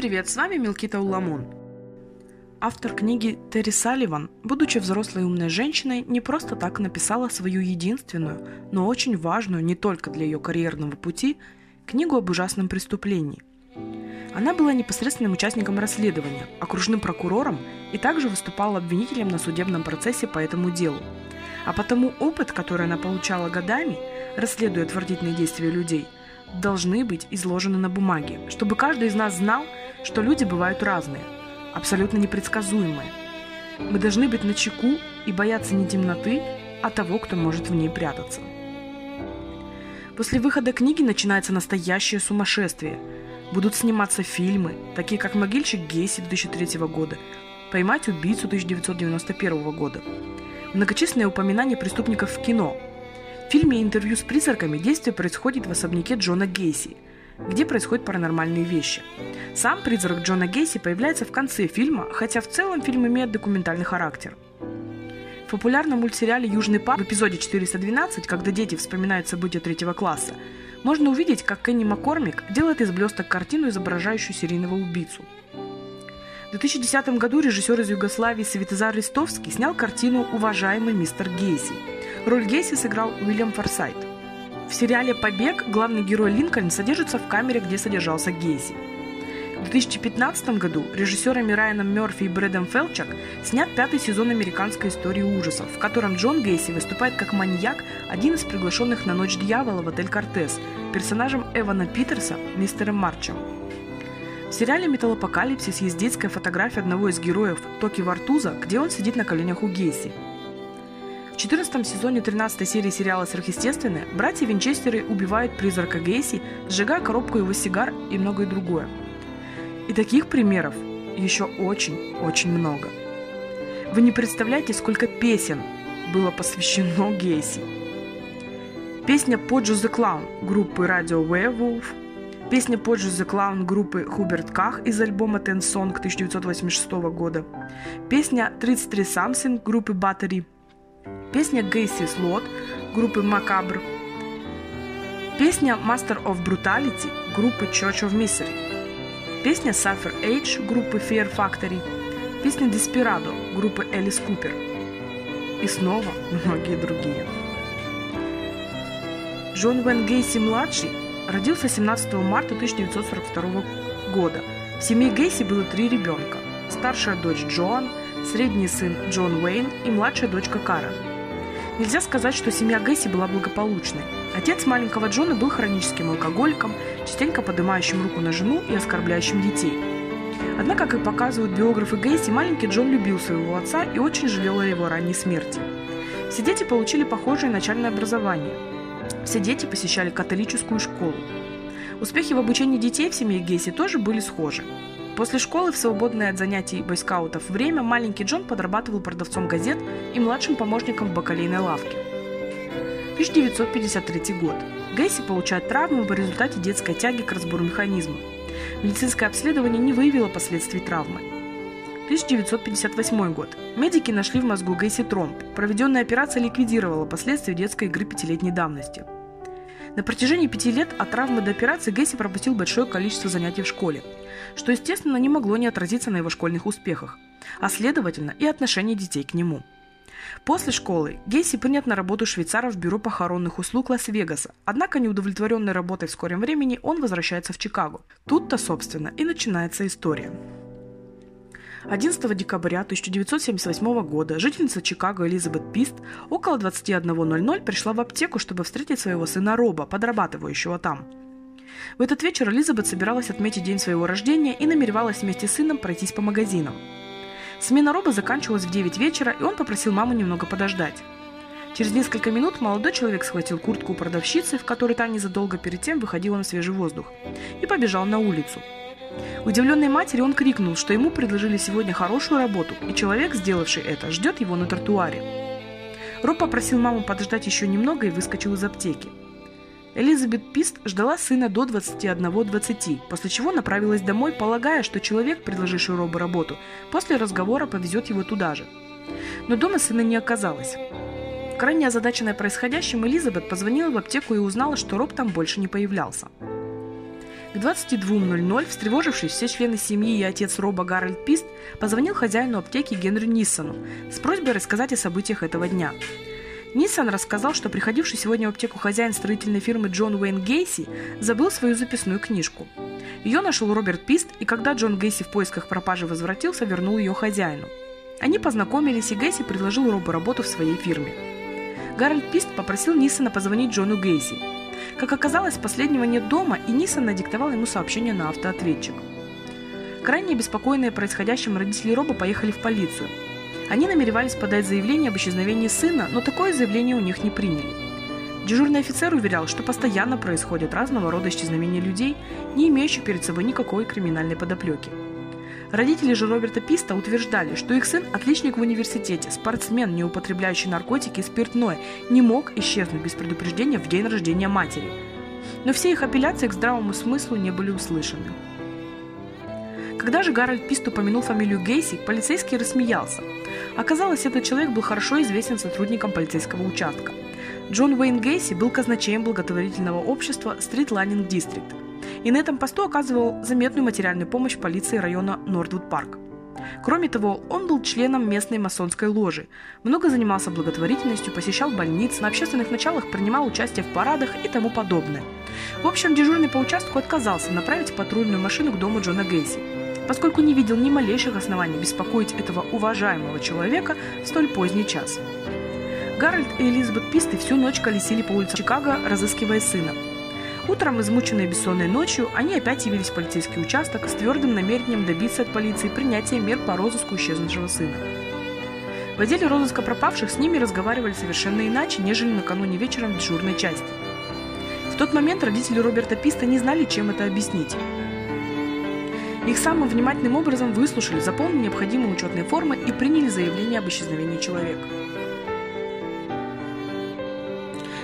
привет, с вами Милкита Уламун. Автор книги Терри Салливан, будучи взрослой умной женщиной, не просто так написала свою единственную, но очень важную не только для ее карьерного пути, книгу об ужасном преступлении. Она была непосредственным участником расследования, окружным прокурором и также выступала обвинителем на судебном процессе по этому делу. А потому опыт, который она получала годами, расследуя отвратительные действия людей – должны быть изложены на бумаге, чтобы каждый из нас знал, что люди бывают разные, абсолютно непредсказуемые. Мы должны быть на чеку и бояться не темноты, а того, кто может в ней прятаться. После выхода книги начинается настоящее сумасшествие. Будут сниматься фильмы, такие как «Могильщик Гейси» 2003 года, «Поймать убийцу» 1991 года, многочисленные упоминания преступников в кино – в фильме «Интервью с призраками» действие происходит в особняке Джона Гейси, где происходят паранормальные вещи. Сам призрак Джона Гейси появляется в конце фильма, хотя в целом фильм имеет документальный характер. В популярном мультсериале «Южный парк» в эпизоде 412, когда дети вспоминают события третьего класса, можно увидеть, как Кенни Маккормик делает из блесток картину, изображающую серийного убийцу. В 2010 году режиссер из Югославии Светозар Ристовский снял картину «Уважаемый мистер Гейси», Роль Гейси сыграл Уильям Форсайт. В сериале «Побег» главный герой Линкольн содержится в камере, где содержался Гейси. В 2015 году режиссерами Райаном Мерфи и Брэдом Фелчак снят пятый сезон американской истории ужасов, в котором Джон Гейси выступает как маньяк, один из приглашенных на Ночь Дьявола в отель Кортес, персонажем Эвана Питерса, мистером Марчем. В сериале «Металлопокалипсис» есть детская фотография одного из героев, Токи Вартуза, где он сидит на коленях у Гейси – 14 сезоне 13 серии сериала «Сверхъестественное» братья Винчестеры убивают призрака Гейси, сжигая коробку его сигар и многое другое. И таких примеров еще очень-очень много. Вы не представляете, сколько песен было посвящено Гейси. Песня «Поджу the Clown» группы Radio Werewolf, песня «Поджу the Clown» группы Хуберт Ках из альбома Ten Song 1986 года, песня «33 Something» группы Battery – Песня Гейси Слот группы Macabre. Песня Master of Brutality группы Church of Misery. Песня Suffer Age группы Fear Factory. Песня Desperado группы Элис Купер. И снова многие другие. Джон Вен Гейси-младший родился 17 марта 1942 года. В семье Гейси было три ребенка. Старшая дочь Джоан, средний сын Джон Уэйн и младшая дочка Карен – Нельзя сказать, что семья Гэсси была благополучной. Отец маленького Джона был хроническим алкоголиком, частенько поднимающим руку на жену и оскорбляющим детей. Однако, как показывают биографы Гейси, маленький Джон любил своего отца и очень жалел о его ранней смерти. Все дети получили похожее начальное образование. Все дети посещали католическую школу. Успехи в обучении детей в семье Гейси тоже были схожи. После школы в свободное от занятий бойскаутов время маленький Джон подрабатывал продавцом газет и младшим помощником в бакалейной лавке. 1953 год. Гейси получает травму в результате детской тяги к разбору механизма. Медицинское обследование не выявило последствий травмы. 1958 год. Медики нашли в мозгу Гейси тромб. Проведенная операция ликвидировала последствия детской игры пятилетней давности. На протяжении пяти лет от травмы до операции Гейси пропустил большое количество занятий в школе что, естественно, не могло не отразиться на его школьных успехах, а следовательно и отношении детей к нему. После школы Гейси принят на работу швейцара в бюро похоронных услуг Лас-Вегаса, однако неудовлетворенный работой в скором времени он возвращается в Чикаго. Тут-то, собственно, и начинается история. 11 декабря 1978 года жительница Чикаго Элизабет Пист около 21.00 пришла в аптеку, чтобы встретить своего сына Роба, подрабатывающего там – в этот вечер Элизабет собиралась отметить день своего рождения и намеревалась вместе с сыном пройтись по магазинам. Смена Роба заканчивалась в 9 вечера, и он попросил маму немного подождать. Через несколько минут молодой человек схватил куртку у продавщицы, в которой та незадолго перед тем выходила на свежий воздух, и побежал на улицу. Удивленной матери он крикнул, что ему предложили сегодня хорошую работу, и человек, сделавший это, ждет его на тротуаре. Роб попросил маму подождать еще немного и выскочил из аптеки. Элизабет Пист ждала сына до 21-20, после чего направилась домой, полагая, что человек, предложивший Робу работу, после разговора повезет его туда же. Но дома сына не оказалось. Крайне озадаченная происходящим, Элизабет позвонила в аптеку и узнала, что Роб там больше не появлялся. К 22.00, встревожившись, все члены семьи и отец Роба Гарольд Пист позвонил хозяину аптеки Генри Ниссону с просьбой рассказать о событиях этого дня. Ниссон рассказал, что приходивший сегодня в аптеку хозяин строительной фирмы Джон Уэйн Гейси забыл свою записную книжку. Ее нашел Роберт Пист, и когда Джон Гейси в поисках пропажи возвратился, вернул ее хозяину. Они познакомились, и Гейси предложил Робу работу в своей фирме. Гарольд Пист попросил Ниссона позвонить Джону Гейси. Как оказалось, последнего нет дома, и Ниссон надиктовал ему сообщение на автоответчик. Крайне обеспокоенные происходящим родители Роба поехали в полицию – они намеревались подать заявление об исчезновении сына, но такое заявление у них не приняли. Дежурный офицер уверял, что постоянно происходят разного рода исчезновения людей, не имеющих перед собой никакой криминальной подоплеки. Родители же Роберта Писта утверждали, что их сын – отличник в университете, спортсмен, не употребляющий наркотики и спиртное, не мог исчезнуть без предупреждения в день рождения матери. Но все их апелляции к здравому смыслу не были услышаны. Когда же Гарольд Пист упомянул фамилию Гейси, полицейский рассмеялся. Оказалось, этот человек был хорошо известен сотрудникам полицейского участка. Джон Уэйн Гейси был казначеем благотворительного общества Street Lighting District и на этом посту оказывал заметную материальную помощь полиции района Норвуд Парк. Кроме того, он был членом местной масонской ложи, много занимался благотворительностью, посещал больницы, на общественных началах принимал участие в парадах и тому подобное. В общем, дежурный по участку отказался направить патрульную машину к дому Джона Гейси поскольку не видел ни малейших оснований беспокоить этого уважаемого человека в столь поздний час. Гарольд и Элизабет Писты всю ночь колесили по улицам Чикаго, разыскивая сына. Утром, измученные бессонной ночью, они опять явились в полицейский участок с твердым намерением добиться от полиции принятия мер по розыску исчезнувшего сына. В отделе розыска пропавших с ними разговаривали совершенно иначе, нежели накануне вечером в дежурной части. В тот момент родители Роберта Писта не знали, чем это объяснить. Их самым внимательным образом выслушали, заполнили необходимые учетные формы и приняли заявление об исчезновении человека.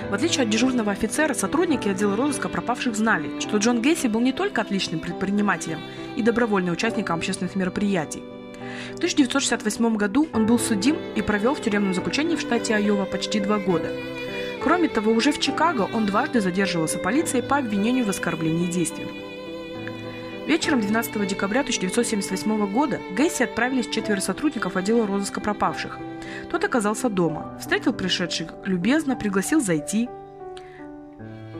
В отличие от дежурного офицера, сотрудники отдела розыска пропавших знали, что Джон Гейси был не только отличным предпринимателем и добровольным участником общественных мероприятий. В 1968 году он был судим и провел в тюремном заключении в штате Айова почти два года. Кроме того, уже в Чикаго он дважды задерживался полицией по обвинению в оскорблении действием. Вечером 12 декабря 1978 года Гейси отправились четверо сотрудников отдела розыска пропавших. Тот оказался дома, встретил пришедших любезно, пригласил зайти.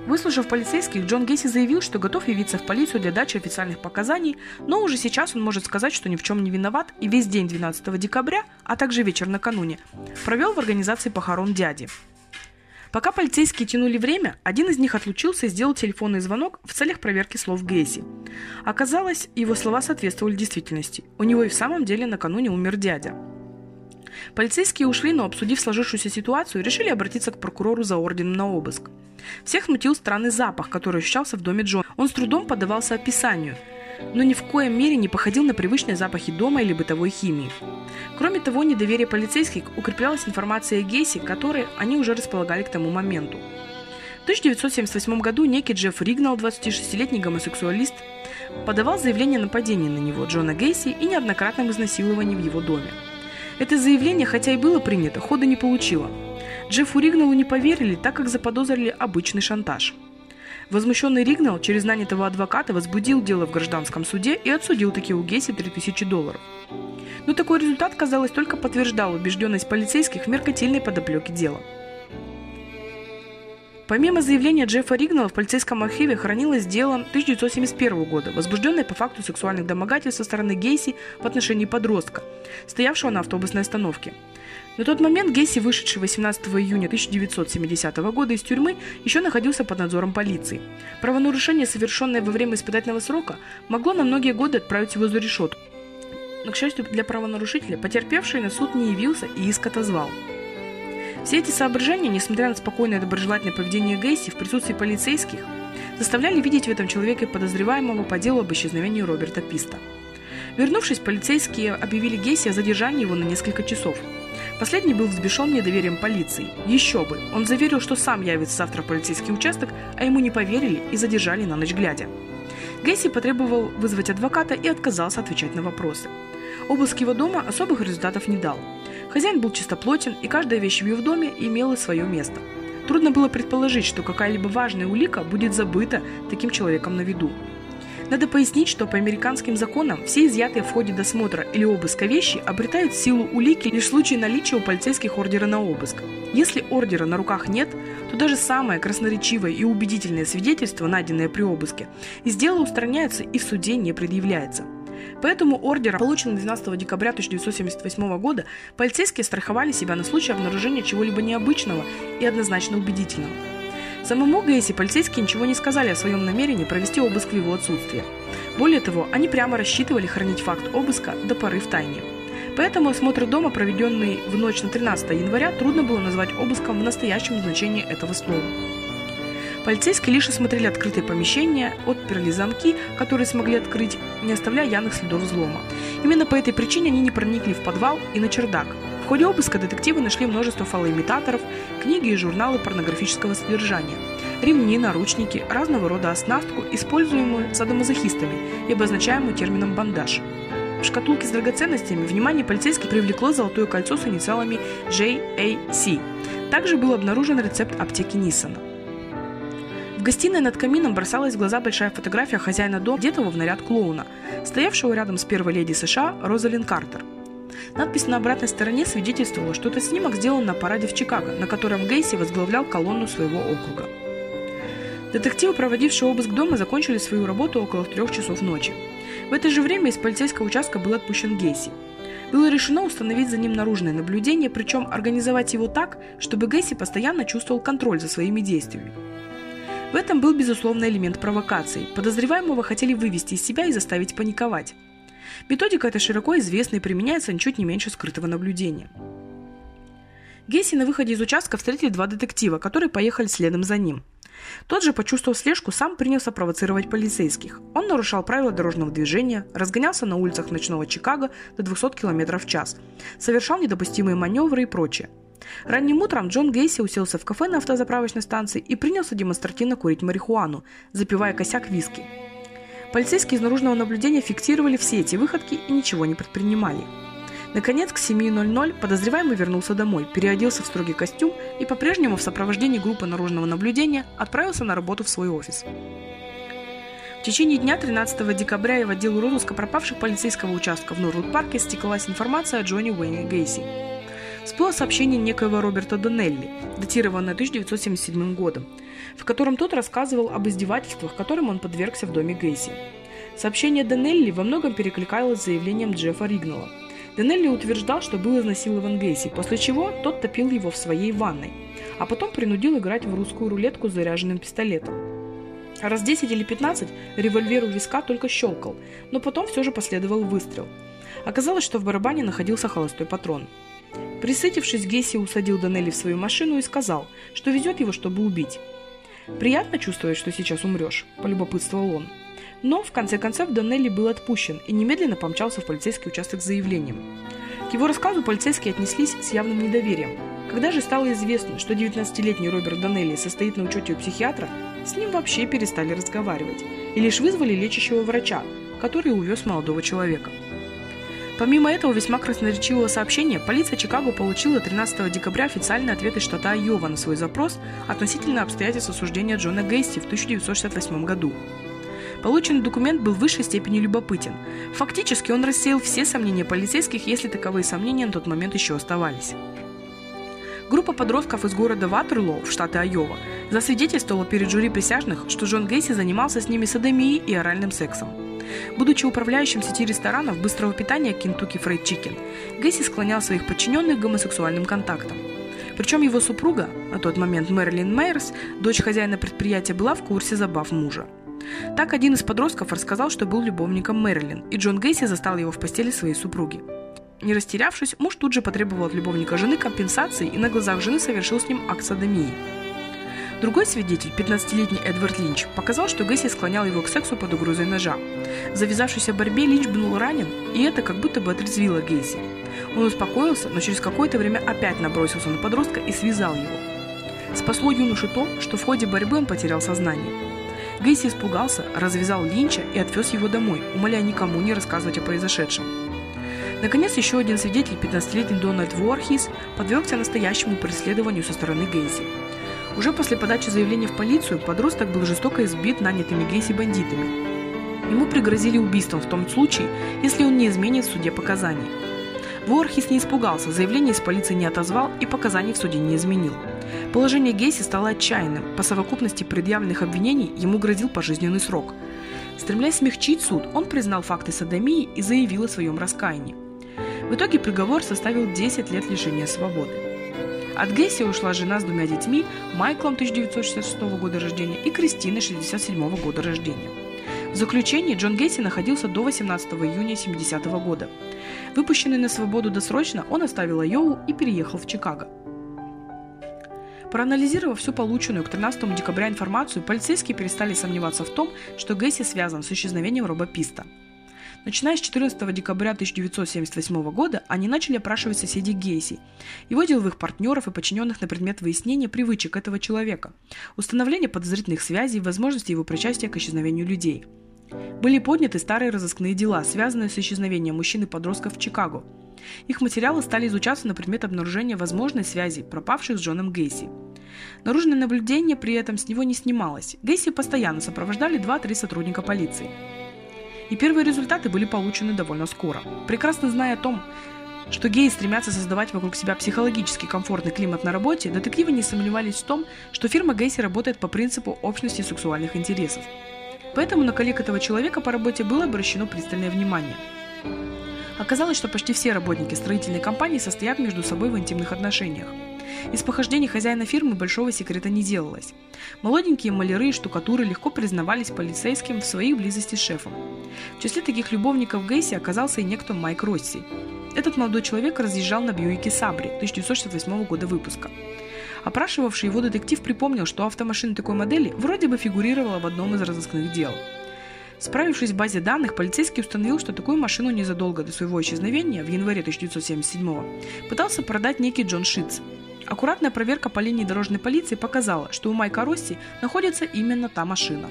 Выслушав полицейских, Джон Гейси заявил, что готов явиться в полицию для дачи официальных показаний, но уже сейчас он может сказать, что ни в чем не виноват, и весь день 12 декабря, а также вечер накануне, провел в организации похорон дяди. Пока полицейские тянули время, один из них отлучился и сделал телефонный звонок в целях проверки слов Гейси. Оказалось, его слова соответствовали действительности. У него и в самом деле накануне умер дядя. Полицейские ушли, но обсудив сложившуюся ситуацию, решили обратиться к прокурору за орденом на обыск. Всех смутил странный запах, который ощущался в доме Джона. Он с трудом поддавался описанию – но ни в коем мере не походил на привычные запахи дома или бытовой химии. Кроме того, недоверие полицейских укреплялось информацией о Гейсе, которой они уже располагали к тому моменту. В 1978 году некий Джефф Ригнал, 26-летний гомосексуалист, подавал заявление о нападении на него, Джона Гейси, и неоднократном изнасиловании в его доме. Это заявление, хотя и было принято, хода не получило. Джеффу Ригналу не поверили, так как заподозрили обычный шантаж – Возмущенный Ригнал через нанятого адвоката возбудил дело в гражданском суде и отсудил таки у Гесси 3000 долларов. Но такой результат, казалось, только подтверждал убежденность полицейских в меркантильной подоплеке дела. Помимо заявления Джеффа Ригнала в полицейском архиве хранилось дело 1971 года, возбужденное по факту сексуальных домогательств со стороны Гейси в отношении подростка, стоявшего на автобусной остановке. На тот момент Гесси, вышедший 18 июня 1970 года из тюрьмы, еще находился под надзором полиции. Правонарушение, совершенное во время испытательного срока, могло на многие годы отправить его за решетку. Но, к счастью для правонарушителя, потерпевший на суд не явился и иск отозвал. Все эти соображения, несмотря на спокойное и доброжелательное поведение Гейси в присутствии полицейских, заставляли видеть в этом человеке подозреваемого по делу об исчезновении Роберта Писта. Вернувшись, полицейские объявили Гейси о задержании его на несколько часов – Последний был взбешен недоверием полиции. Еще бы, он заверил, что сам явится завтра в полицейский участок, а ему не поверили и задержали на ночь глядя. Гейси потребовал вызвать адвоката и отказался отвечать на вопросы. Обыск его дома особых результатов не дал. Хозяин был чистоплотен, и каждая вещь в его доме имела свое место. Трудно было предположить, что какая-либо важная улика будет забыта таким человеком на виду. Надо пояснить, что по американским законам все изъятые в ходе досмотра или обыска вещи обретают силу улики лишь в случае наличия у полицейских ордера на обыск. Если ордера на руках нет, то даже самое красноречивое и убедительное свидетельство, найденное при обыске, из дела устраняется и в суде не предъявляется. Поэтому ордер, полученный 12 декабря 1978 года, полицейские страховали себя на случай обнаружения чего-либо необычного и однозначно убедительного. Самому Гейси полицейские ничего не сказали о своем намерении провести обыск в его отсутствие. Более того, они прямо рассчитывали хранить факт обыска до поры в тайне. Поэтому осмотр дома, проведенный в ночь на 13 января, трудно было назвать обыском в настоящем значении этого слова. Полицейские лишь осмотрели открытые помещения, отперли замки, которые смогли открыть, не оставляя явных следов взлома. Именно по этой причине они не проникли в подвал и на чердак, в ходе обыска детективы нашли множество фалоимитаторов, книги и журналы порнографического содержания, ремни, наручники, разного рода оснастку, используемую садомазохистами и обозначаемую термином «бандаж». В шкатулке с драгоценностями внимание полицейских привлекло золотое кольцо с инициалами JAC. Также был обнаружен рецепт аптеки Ниссона. Гостиной над камином бросалась в глаза большая фотография хозяина дома, одетого в наряд клоуна, стоявшего рядом с первой леди США Розалин Картер – Надпись на обратной стороне свидетельствовала, что этот снимок сделан на параде в Чикаго, на котором Гейси возглавлял колонну своего округа. Детективы, проводившие обыск дома, закончили свою работу около трех часов ночи. В это же время из полицейского участка был отпущен Гейси. Было решено установить за ним наружное наблюдение, причем организовать его так, чтобы Гейси постоянно чувствовал контроль за своими действиями. В этом был безусловный элемент провокации. Подозреваемого хотели вывести из себя и заставить паниковать. Методика эта широко известна и применяется ничуть не меньше скрытого наблюдения. Гейси на выходе из участка встретили два детектива, которые поехали следом за ним. Тот же, почувствовав слежку, сам принялся провоцировать полицейских. Он нарушал правила дорожного движения, разгонялся на улицах ночного Чикаго до 200 км в час, совершал недопустимые маневры и прочее. Ранним утром Джон Гейси уселся в кафе на автозаправочной станции и принялся демонстративно курить марихуану, запивая косяк виски. Полицейские из наружного наблюдения фиксировали все эти выходки и ничего не предпринимали. Наконец, к 7.00 подозреваемый вернулся домой, переоделся в строгий костюм и по-прежнему в сопровождении группы наружного наблюдения отправился на работу в свой офис. В течение дня 13 декабря и в отдел розыска пропавших полицейского участка в Норвуд-парке стеклась информация о Джонни Уэйне Гейси. Всплыло сообщение некоего Роберта Донелли, датированное 1977 годом, в котором тот рассказывал об издевательствах, которым он подвергся в доме Гейси. Сообщение Данелли во многом перекликалось с заявлением Джеффа Ригнелла. Данелли утверждал, что был изнасилован Гейси, после чего тот топил его в своей ванной, а потом принудил играть в русскую рулетку с заряженным пистолетом. Раз 10 или 15 револьвер у виска только щелкал, но потом все же последовал выстрел. Оказалось, что в барабане находился холостой патрон. Присытившись, Гейси усадил Данелли в свою машину и сказал, что везет его, чтобы убить. «Приятно чувствовать, что сейчас умрешь», – полюбопытствовал он. Но, в конце концов, Доннелли был отпущен и немедленно помчался в полицейский участок с заявлением. К его рассказу полицейские отнеслись с явным недоверием. Когда же стало известно, что 19-летний Роберт Доннелли состоит на учете у психиатра, с ним вообще перестали разговаривать и лишь вызвали лечащего врача, который увез молодого человека. Помимо этого весьма красноречивого сообщения, полиция Чикаго получила 13 декабря официальный ответ из штата Айова на свой запрос относительно обстоятельств осуждения Джона Гейсти в 1968 году. Полученный документ был в высшей степени любопытен. Фактически он рассеял все сомнения полицейских, если таковые сомнения на тот момент еще оставались. Группа подростков из города Ватерлоу в штате Айова засвидетельствовала перед жюри присяжных, что Джон Гейси занимался с ними садомией и оральным сексом. Будучи управляющим сети ресторанов быстрого питания Kentucky Fried Chicken, Гесси склонял своих подчиненных к гомосексуальным контактам. Причем его супруга, на тот момент Мэрилин Мейерс, дочь хозяина предприятия, была в курсе забав мужа. Так один из подростков рассказал, что был любовником Мэрилин, и Джон Гейси застал его в постели своей супруги. Не растерявшись, муж тут же потребовал от любовника жены компенсации и на глазах жены совершил с ним акт садомии – Другой свидетель, 15-летний Эдвард Линч, показал, что Гесси склонял его к сексу под угрозой ножа. В завязавшейся борьбе Линч был ранен, и это как будто бы отрезвило Гейси. Он успокоился, но через какое-то время опять набросился на подростка и связал его. Спасло юношу то, что в ходе борьбы он потерял сознание. Гейси испугался, развязал Линча и отвез его домой, умоляя никому не рассказывать о произошедшем. Наконец, еще один свидетель, 15-летний Дональд Ворхис, подвергся настоящему преследованию со стороны Гейси. Уже после подачи заявления в полицию подросток был жестоко избит нанятыми Гейси бандитами. Ему пригрозили убийством в том случае, если он не изменит в суде показаний. Ворхис не испугался, заявление из полиции не отозвал и показаний в суде не изменил. Положение Гейси стало отчаянным. По совокупности предъявленных обвинений ему грозил пожизненный срок. Стремлясь смягчить суд, он признал факты садомии и заявил о своем раскаянии. В итоге приговор составил 10 лет лишения свободы. От Гейси ушла жена с двумя детьми, Майклом 1966 года рождения и Кристиной 1967 года рождения. В заключении Джон Гейси находился до 18 июня 70 года. Выпущенный на свободу досрочно, он оставил Айову и переехал в Чикаго. Проанализировав всю полученную к 13 декабря информацию, полицейские перестали сомневаться в том, что Гейси связан с исчезновением Роба Писта. Начиная с 14 декабря 1978 года, они начали опрашивать соседей Гейси, его деловых партнеров и подчиненных на предмет выяснения привычек этого человека, установления подозрительных связей и возможности его причастия к исчезновению людей. Были подняты старые разыскные дела, связанные с исчезновением мужчин и подростков в Чикаго – их материалы стали изучаться на предмет обнаружения возможной связи пропавших с Джоном Гейси. Наружное наблюдение при этом с него не снималось. Гейси постоянно сопровождали 2-3 сотрудника полиции. И первые результаты были получены довольно скоро. Прекрасно зная о том, что геи стремятся создавать вокруг себя психологически комфортный климат на работе, детективы не сомневались в том, что фирма Гейси работает по принципу общности сексуальных интересов. Поэтому на коллег этого человека по работе было обращено пристальное внимание – Оказалось, что почти все работники строительной компании состоят между собой в интимных отношениях. Из похождений хозяина фирмы большого секрета не делалось. Молоденькие маляры и штукатуры легко признавались полицейским в своей близости с шефом. В числе таких любовников Гейси оказался и некто Майк Росси. Этот молодой человек разъезжал на Бьюике Сабри 1968 года выпуска. Опрашивавший его детектив припомнил, что автомашина такой модели вроде бы фигурировала в одном из разыскных дел – Справившись в базе данных, полицейский установил, что такую машину незадолго до своего исчезновения, в январе 1977 пытался продать некий Джон Шитц. Аккуратная проверка по линии дорожной полиции показала, что у Майка Росси находится именно та машина.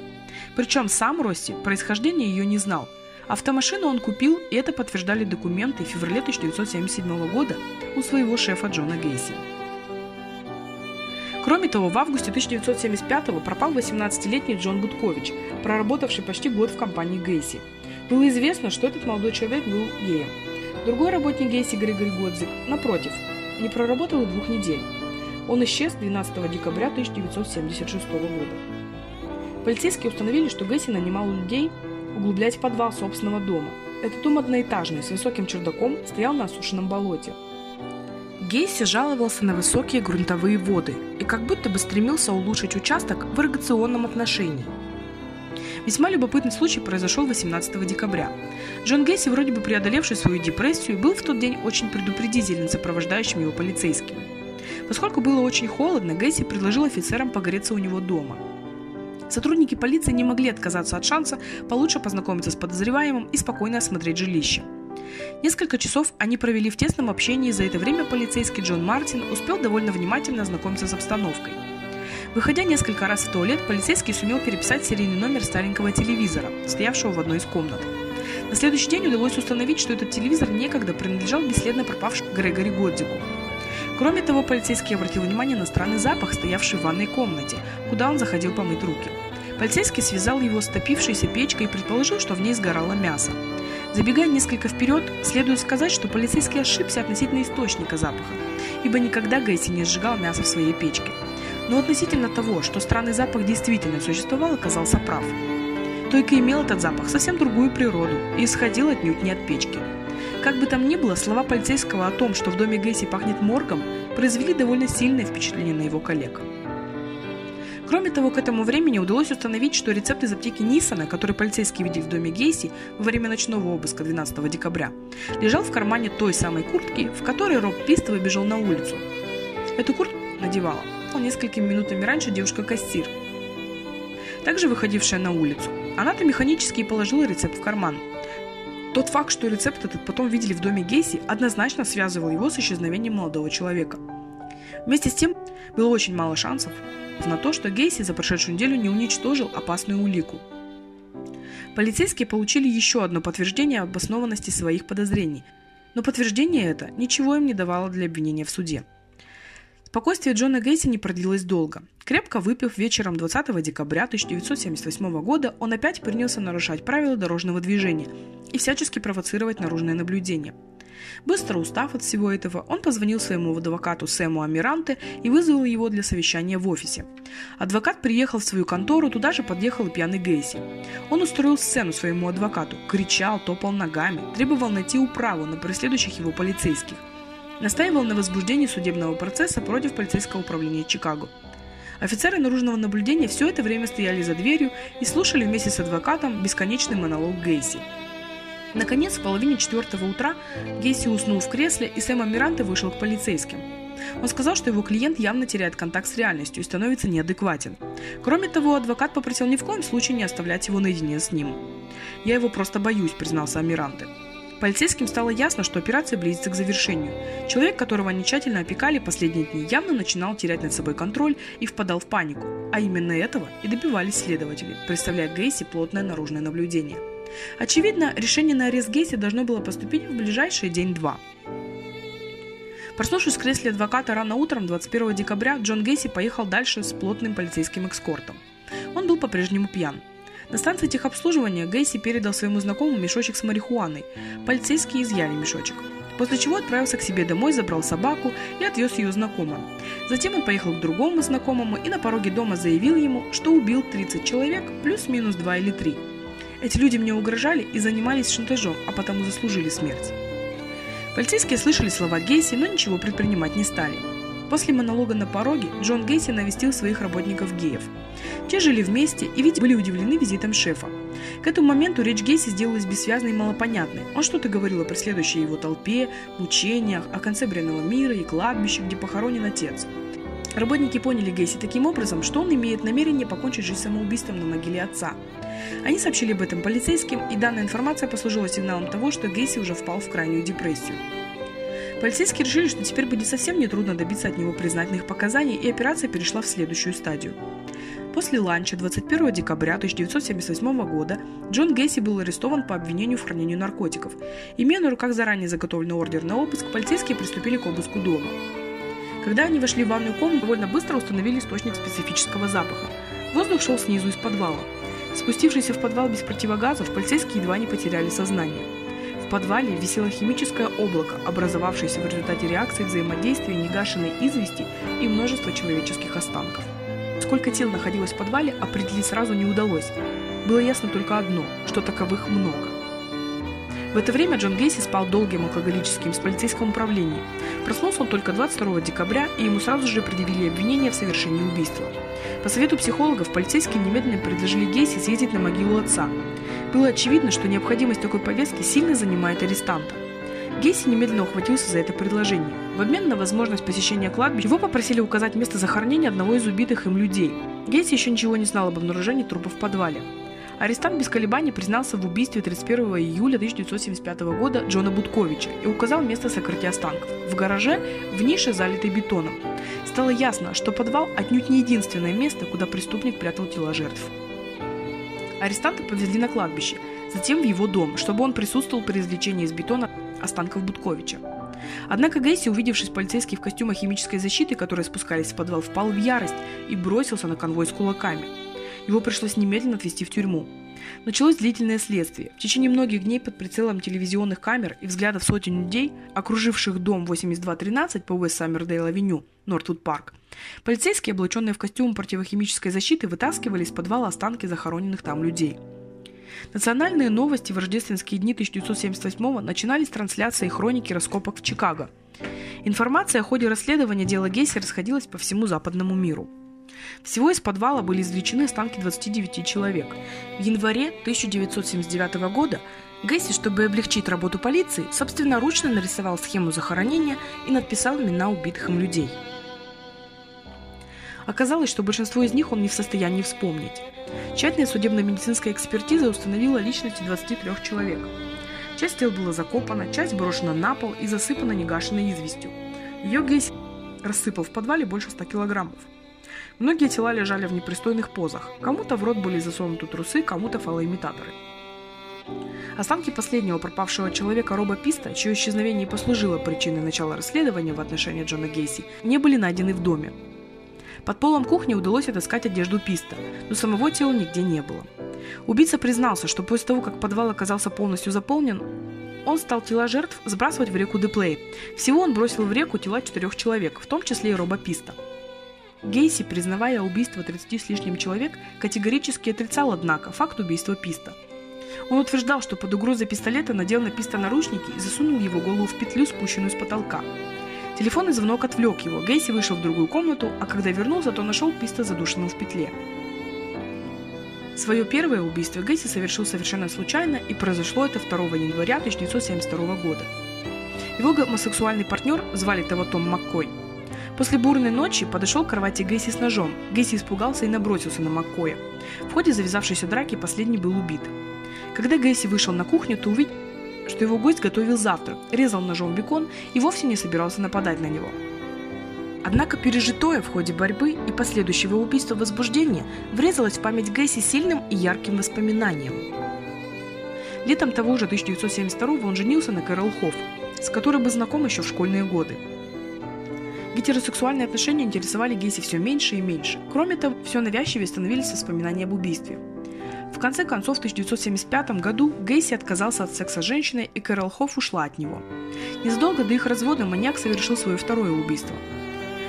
Причем сам Росси происхождение ее не знал. Автомашину он купил, и это подтверждали документы в феврале 1977 года у своего шефа Джона Гейси. Кроме того, в августе 1975 пропал 18-летний Джон Гудкович, проработавший почти год в компании Гейси. Было известно, что этот молодой человек был геем. Другой работник Гейси Григорий Годзик, напротив, не проработал и двух недель. Он исчез 12 декабря 1976 года. Полицейские установили, что Гейси нанимал людей углублять подвал собственного дома. Этот дом одноэтажный, с высоким чердаком, стоял на осушенном болоте – Гейси жаловался на высокие грунтовые воды и как будто бы стремился улучшить участок в ирригационном отношении. Весьма любопытный случай произошел 18 декабря. Джон Гейси, вроде бы преодолевший свою депрессию, был в тот день очень предупредителен сопровождающими его полицейскими. Поскольку было очень холодно, Гейси предложил офицерам погреться у него дома. Сотрудники полиции не могли отказаться от шанса получше познакомиться с подозреваемым и спокойно осмотреть жилище. Несколько часов они провели в тесном общении, за это время полицейский Джон Мартин успел довольно внимательно ознакомиться с обстановкой. Выходя несколько раз в туалет, полицейский сумел переписать серийный номер старенького телевизора, стоявшего в одной из комнат. На следующий день удалось установить, что этот телевизор некогда принадлежал бесследно пропавшему Грегори Годзику. Кроме того, полицейский обратил внимание на странный запах, стоявший в ванной комнате, куда он заходил помыть руки. Полицейский связал его с топившейся печкой и предположил, что в ней сгорало мясо. Забегая несколько вперед, следует сказать, что полицейский ошибся относительно источника запаха, ибо никогда Гейси не сжигал мясо в своей печке. Но относительно того, что странный запах действительно существовал, оказался прав. Только имел этот запах совсем другую природу и исходил отнюдь не от печки. Как бы там ни было, слова полицейского о том, что в доме Гейси пахнет моргом, произвели довольно сильное впечатление на его коллег. Кроме того, к этому времени удалось установить, что рецепт из аптеки Ниссона, который полицейские видели в доме Гейси во время ночного обыска 12 декабря, лежал в кармане той самой куртки, в которой Роб Пист выбежал на улицу. Эту куртку надевала несколькими минутами раньше девушка-кассир, также выходившая на улицу. Она-то механически положила рецепт в карман. Тот факт, что рецепт этот потом видели в доме Гейси, однозначно связывал его с исчезновением молодого человека. Вместе с тем, было очень мало шансов, на то, что Гейси за прошедшую неделю не уничтожил опасную улику. Полицейские получили еще одно подтверждение обоснованности своих подозрений, но подтверждение это ничего им не давало для обвинения в суде. Спокойствие Джона Гейси не продлилось долго. Крепко выпив вечером 20 декабря 1978 года, он опять принялся нарушать правила дорожного движения и всячески провоцировать наружное наблюдение. Быстро устав от всего этого, он позвонил своему адвокату Сэму Амиранте и вызвал его для совещания в офисе. Адвокат приехал в свою контору, туда же подъехал и пьяный Гейси. Он устроил сцену своему адвокату, кричал, топал ногами, требовал найти управу на преследующих его полицейских. Настаивал на возбуждении судебного процесса против полицейского управления Чикаго. Офицеры наружного наблюдения все это время стояли за дверью и слушали вместе с адвокатом бесконечный монолог Гейси. Наконец, в половине четвертого утра Гейси уснул в кресле, и Сэм Амиранте вышел к полицейским. Он сказал, что его клиент явно теряет контакт с реальностью и становится неадекватен. Кроме того, адвокат попросил ни в коем случае не оставлять его наедине с ним. «Я его просто боюсь», — признался Амиранте. Полицейским стало ясно, что операция близится к завершению. Человек, которого они тщательно опекали последние дни, явно начинал терять над собой контроль и впадал в панику. А именно этого и добивались следователи, представляя Гейси плотное наружное наблюдение. Очевидно, решение на арест Гейси должно было поступить в ближайший день-два. Проснувшись в кресле адвоката рано утром 21 декабря, Джон Гейси поехал дальше с плотным полицейским экскортом. Он был по-прежнему пьян. На станции техобслуживания Гейси передал своему знакомому мешочек с марихуаной. Полицейские изъяли мешочек. После чего отправился к себе домой, забрал собаку и отвез ее знакомым. Затем он поехал к другому знакомому и на пороге дома заявил ему, что убил 30 человек, плюс-минус 2 или 3. Эти люди мне угрожали и занимались шантажом, а потому заслужили смерть. Полицейские слышали слова Гейси, но ничего предпринимать не стали. После монолога на пороге Джон Гейси навестил своих работников геев. Те жили вместе и ведь были удивлены визитом шефа. К этому моменту речь Гейси сделалась бессвязной и малопонятной. Он что-то говорил о преследующей его толпе, мучениях, о конце бренного мира и кладбище, где похоронен отец. Работники поняли Гейси таким образом, что он имеет намерение покончить жизнь самоубийством на могиле отца. Они сообщили об этом полицейским, и данная информация послужила сигналом того, что Гейси уже впал в крайнюю депрессию. Полицейские решили, что теперь будет совсем нетрудно добиться от него признательных показаний, и операция перешла в следующую стадию. После ланча 21 декабря 1978 года Джон Гейси был арестован по обвинению в хранении наркотиков. Имея на руках заранее заготовленный ордер на обыск, полицейские приступили к обыску дома. Когда они вошли в ванную комнату, довольно быстро установили источник специфического запаха. Воздух шел снизу из подвала. Спустившись в подвал без противогазов, полицейские едва не потеряли сознание. В подвале висело химическое облако, образовавшееся в результате реакции взаимодействия негашенной извести и множества человеческих останков. Сколько тел находилось в подвале, определить сразу не удалось. Было ясно только одно, что таковых много. В это время Джон Гейси спал долгим алкоголическим в полицейском управлении. Проснулся он только 22 декабря, и ему сразу же предъявили обвинение в совершении убийства. По совету психологов, полицейские немедленно предложили Гейси съездить на могилу отца. Было очевидно, что необходимость такой повестки сильно занимает арестанта. Гейси немедленно ухватился за это предложение. В обмен на возможность посещения кладбища его попросили указать место захоронения одного из убитых им людей. Гейси еще ничего не знал об обнаружении трупа в подвале. Арестант без колебаний признался в убийстве 31 июля 1975 года Джона Будковича и указал место сокрытия останков – в гараже, в нише, залитой бетоном. Стало ясно, что подвал отнюдь не единственное место, куда преступник прятал тела жертв. Арестанта повезли на кладбище, затем в его дом, чтобы он присутствовал при извлечении из бетона останков Будковича. Однако Гейси, увидевши полицейских в костюмах химической защиты, которые спускались в подвал, впал в ярость и бросился на конвой с кулаками – его пришлось немедленно отвезти в тюрьму. Началось длительное следствие. В течение многих дней под прицелом телевизионных камер и взглядов сотен людей, окруживших дом 8213 по Уэст Саммердейл-авеню, Норвуд Парк, полицейские, облаченные в костюм противохимической защиты, вытаскивали из подвала останки захороненных там людей. Национальные новости в рождественские дни 1978 начинались с трансляции хроники раскопок в Чикаго. Информация о ходе расследования дела Гейси расходилась по всему западному миру. Всего из подвала были извлечены останки 29 человек. В январе 1979 года Гесси, чтобы облегчить работу полиции, собственноручно нарисовал схему захоронения и надписал имена убитых им людей. Оказалось, что большинство из них он не в состоянии вспомнить. Тщательная судебно-медицинская экспертиза установила личности 23 человек. Часть тел была закопана, часть брошена на пол и засыпана негашенной известью. Ее Гейси рассыпал в подвале больше 100 килограммов. Многие тела лежали в непристойных позах. Кому-то в рот были засунуты трусы, кому-то фалоимитаторы. Останки последнего пропавшего человека Роба Писта, чье исчезновение послужило причиной начала расследования в отношении Джона Гейси, не были найдены в доме. Под полом кухни удалось отыскать одежду Писта, но самого тела нигде не было. Убийца признался, что после того, как подвал оказался полностью заполнен, он стал тела жертв сбрасывать в реку Деплей. Всего он бросил в реку тела четырех человек, в том числе и Роба Писта. Гейси, признавая убийство 30 с лишним человек, категорически отрицал, однако, факт убийства Писта. Он утверждал, что под угрозой пистолета надел на Писта наручники и засунул его голову в петлю, спущенную с потолка. Телефонный звонок отвлек его, Гейси вышел в другую комнату, а когда вернулся, то нашел Писта задушенным в петле. Свое первое убийство Гейси совершил совершенно случайно, и произошло это 2 января 1972 года. Его гомосексуальный партнер, звали того Том Маккой, После бурной ночи подошел к кровати Гейси с ножом. Гейси испугался и набросился на Маккоя. В ходе завязавшейся драки последний был убит. Когда Гейси вышел на кухню, то увидел, что его гость готовил завтрак, резал ножом бекон и вовсе не собирался нападать на него. Однако пережитое в ходе борьбы и последующего убийства возбуждение врезалось в память Гейси сильным и ярким воспоминанием. Летом того же 1972 он женился на Кэрол Хофф, с которой был знаком еще в школьные годы. Гетеросексуальные отношения интересовали Гейси все меньше и меньше. Кроме того, все навязчивее становились воспоминания об убийстве. В конце концов, в 1975 году Гейси отказался от секса с женщиной, и Кэрол Хофф ушла от него. Незадолго до их развода маньяк совершил свое второе убийство.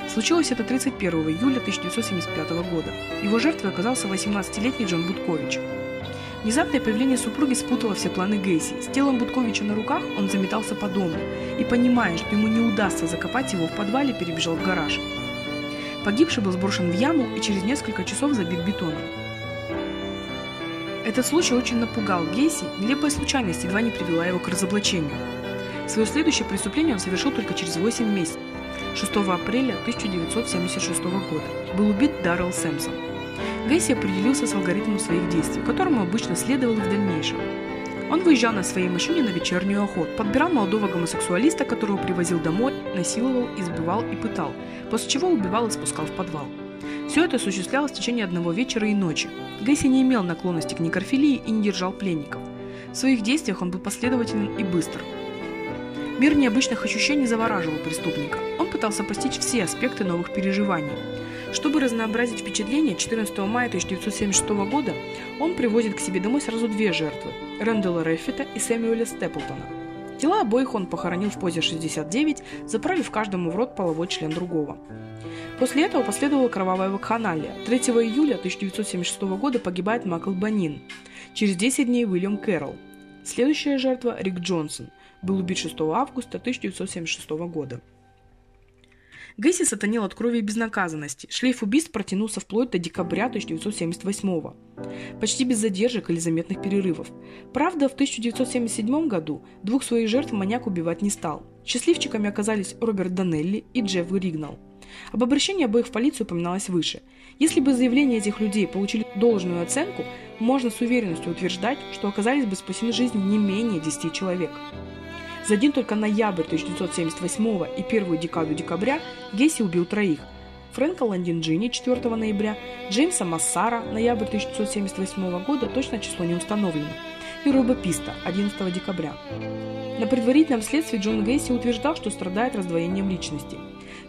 Случилось это 31 июля 1975 года. Его жертвой оказался 18-летний Джон Будкович. Внезапное появление супруги спутало все планы Гейси. С телом Будковича на руках он заметался по дому и, понимая, что ему не удастся закопать его в подвале, перебежал в гараж. Погибший был сброшен в яму и через несколько часов забит бетоном. Этот случай очень напугал Гейси, нелепая случайность едва не привела его к разоблачению. Свое следующее преступление он совершил только через 8 месяцев. 6 апреля 1976 года был убит Даррелл Сэмпсон. Гейси определился с алгоритмом своих действий, которому обычно следовал в дальнейшем. Он выезжал на своей машине на вечернюю охоту, подбирал молодого гомосексуалиста, которого привозил домой, насиловал, избивал и пытал, после чего убивал и спускал в подвал. Все это осуществлялось в течение одного вечера и ночи. Гейси не имел наклонности к некрофилии и не держал пленников. В своих действиях он был последователен и быстр. Мир необычных ощущений завораживал преступника. Он пытался постичь все аспекты новых переживаний. Чтобы разнообразить впечатление, 14 мая 1976 года он привозит к себе домой сразу две жертвы – Рэндала Реффита и Сэмюэля Степлтона. Тела обоих он похоронил в позе 69, заправив каждому в рот половой член другого. После этого последовала кровавая вакханалия. 3 июля 1976 года погибает Макл Банин. Через 10 дней Уильям Кэрролл. Следующая жертва – Рик Джонсон. Был убит 6 августа 1976 года. Гэсси сатанил от крови и безнаказанности. Шлейф убийств протянулся вплоть до декабря 1978 почти без задержек или заметных перерывов. Правда, в 1977 году двух своих жертв маньяк убивать не стал. Счастливчиками оказались Роберт Данелли и Джефф Ригнал. Об обращении обоих в полицию упоминалось выше. Если бы заявления этих людей получили должную оценку, можно с уверенностью утверждать, что оказались бы спасены жизни не менее 10 человек. За один только ноябрь 1978 и первую декаду декабря Гесси убил троих. Фрэнка Ландинджини 4 ноября, Джеймса Массара ноябрь 1978 года, точно число не установлено, и Роба Писта 11 декабря. На предварительном следствии Джон Гейси утверждал, что страдает раздвоением личности.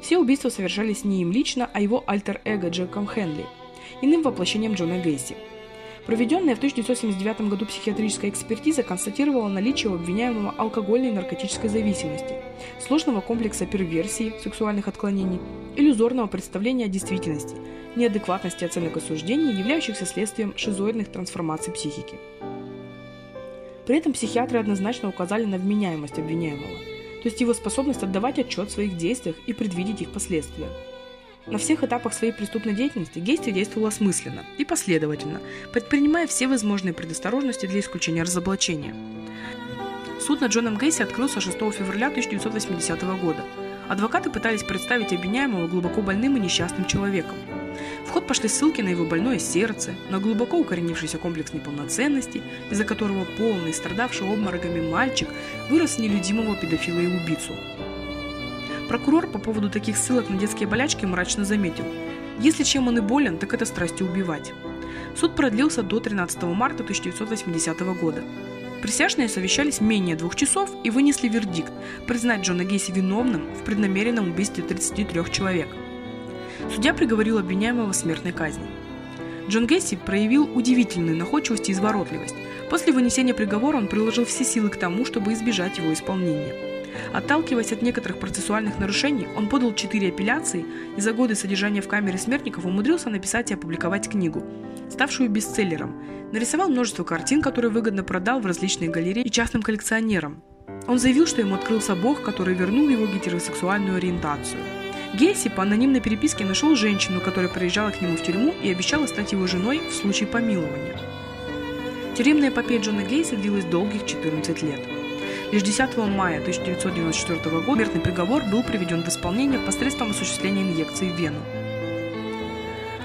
Все убийства совершались не им лично, а его альтер-эго Джеком Хенли, иным воплощением Джона Гейси – Проведенная в 1979 году психиатрическая экспертиза констатировала наличие у обвиняемого алкогольной и наркотической зависимости, сложного комплекса перверсии, сексуальных отклонений, иллюзорного представления о действительности, неадекватности оценок и суждений, являющихся следствием шизоидных трансформаций психики. При этом психиатры однозначно указали на вменяемость обвиняемого, то есть его способность отдавать отчет в своих действиях и предвидеть их последствия. На всех этапах своей преступной деятельности Гейси действовал осмысленно и последовательно, предпринимая все возможные предосторожности для исключения разоблачения. Суд над Джоном Гейси открылся 6 февраля 1980 года. Адвокаты пытались представить обвиняемого глубоко больным и несчастным человеком. В ход пошли ссылки на его больное сердце, на глубоко укоренившийся комплекс неполноценности, из-за которого полный, страдавший обмороками мальчик вырос нелюдимого педофила и убийцу. Прокурор по поводу таких ссылок на детские болячки мрачно заметил. Если чем он и болен, так это страстью убивать. Суд продлился до 13 марта 1980 года. Присяжные совещались менее двух часов и вынесли вердикт признать Джона Гейси виновным в преднамеренном убийстве 33 человек. Судья приговорил обвиняемого к смертной казни. Джон Гейси проявил удивительную находчивость и изворотливость. После вынесения приговора он приложил все силы к тому, чтобы избежать его исполнения. Отталкиваясь от некоторых процессуальных нарушений, он подал четыре апелляции и за годы содержания в камере смертников умудрился написать и опубликовать книгу, ставшую бестселлером. Нарисовал множество картин, которые выгодно продал в различные галереи и частным коллекционерам. Он заявил, что ему открылся Бог, который вернул его гетеросексуальную ориентацию. Гейси по анонимной переписке нашел женщину, которая приезжала к нему в тюрьму и обещала стать его женой в случае помилования. Тюремная эпопея Джона Гейси длилась долгих 14 лет. Лишь 10 мая 1994 года смертный приговор был приведен в исполнение посредством осуществления инъекции в вену.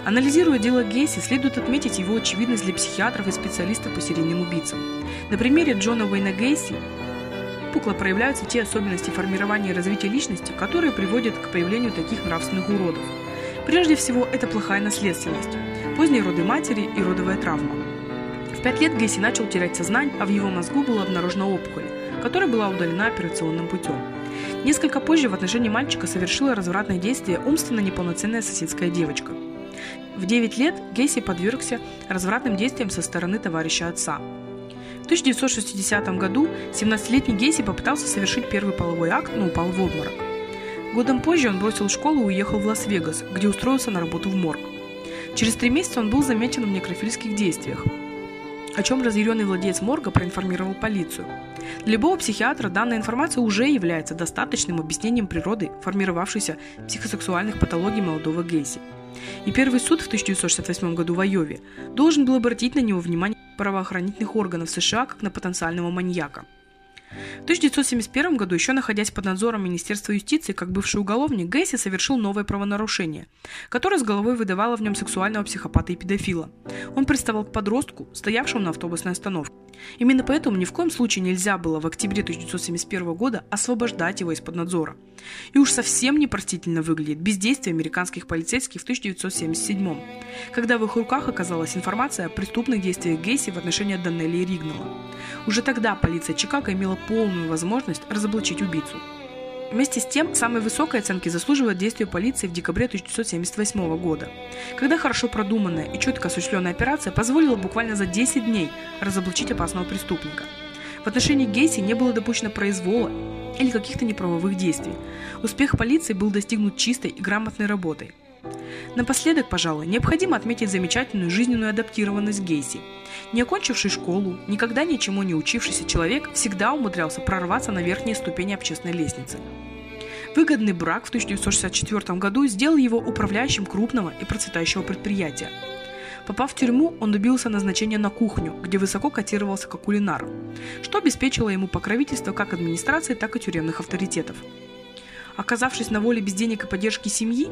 Анализируя дело Гейси, следует отметить его очевидность для психиатров и специалистов по серийным убийцам. На примере Джона Уэйна Гейси пукло проявляются те особенности формирования и развития личности, которые приводят к появлению таких нравственных уродов. Прежде всего, это плохая наследственность, поздние роды матери и родовая травма. В пять лет Гейси начал терять сознание, а в его мозгу была обнаружена опухоль которая была удалена операционным путем. Несколько позже в отношении мальчика совершила развратное действие умственно неполноценная соседская девочка. В 9 лет Гейси подвергся развратным действиям со стороны товарища отца. В 1960 году 17-летний Гейси попытался совершить первый половой акт, но упал в обморок. Годом позже он бросил школу и уехал в Лас-Вегас, где устроился на работу в морг. Через три месяца он был замечен в некрофильских действиях о чем разъяренный владелец морга проинформировал полицию. Для любого психиатра данная информация уже является достаточным объяснением природы формировавшейся психосексуальных патологий молодого Гейси. И первый суд в 1968 году в Айове должен был обратить на него внимание правоохранительных органов США как на потенциального маньяка – в 1971 году, еще находясь под надзором Министерства юстиции как бывший уголовник, Гейси совершил новое правонарушение, которое с головой выдавало в нем сексуального психопата и педофила. Он приставал к подростку, стоявшему на автобусной остановке. Именно поэтому ни в коем случае нельзя было в октябре 1971 года освобождать его из-под надзора. И уж совсем непростительно выглядит бездействие американских полицейских в 1977 когда в их руках оказалась информация о преступных действиях Гейси в отношении Данелли и Ригнала. Уже тогда полиция Чикаго имела полную возможность разоблачить убийцу. Вместе с тем, самой высокой оценки заслуживает действие полиции в декабре 1978 года, когда хорошо продуманная и четко осуществленная операция позволила буквально за 10 дней разоблачить опасного преступника. В отношении Гейси не было допущено произвола или каких-то неправовых действий. Успех полиции был достигнут чистой и грамотной работой – Напоследок, пожалуй, необходимо отметить замечательную жизненную адаптированность Гейси. Не окончивший школу, никогда ничему не учившийся человек всегда умудрялся прорваться на верхние ступени общественной лестницы. Выгодный брак в 1964 году сделал его управляющим крупного и процветающего предприятия. Попав в тюрьму, он добился назначения на кухню, где высоко котировался как кулинар, что обеспечило ему покровительство как администрации, так и тюремных авторитетов. Оказавшись на воле без денег и поддержки семьи,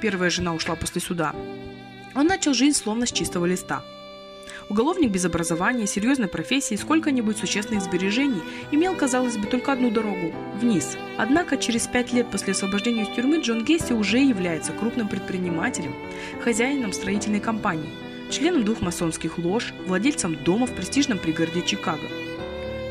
первая жена ушла после суда, он начал жизнь словно с чистого листа. Уголовник без образования, серьезной профессии, сколько-нибудь существенных сбережений имел, казалось бы, только одну дорогу – вниз. Однако через пять лет после освобождения из тюрьмы Джон Гесси уже является крупным предпринимателем, хозяином строительной компании, членом двух масонских лож, владельцем дома в престижном пригороде Чикаго –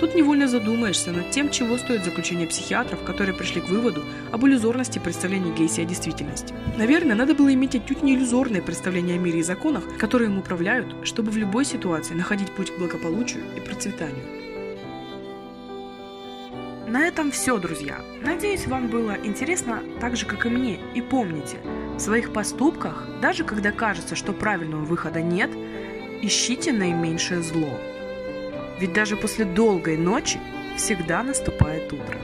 Тут невольно задумаешься над тем, чего стоит заключение психиатров, которые пришли к выводу об иллюзорности представления Гейси о действительности. Наверное, надо было иметь отнюдь не иллюзорное представление о мире и законах, которые им управляют, чтобы в любой ситуации находить путь к благополучию и процветанию. На этом все, друзья. Надеюсь, вам было интересно так же, как и мне. И помните, в своих поступках, даже когда кажется, что правильного выхода нет, ищите наименьшее зло. Ведь даже после долгой ночи всегда наступает утро.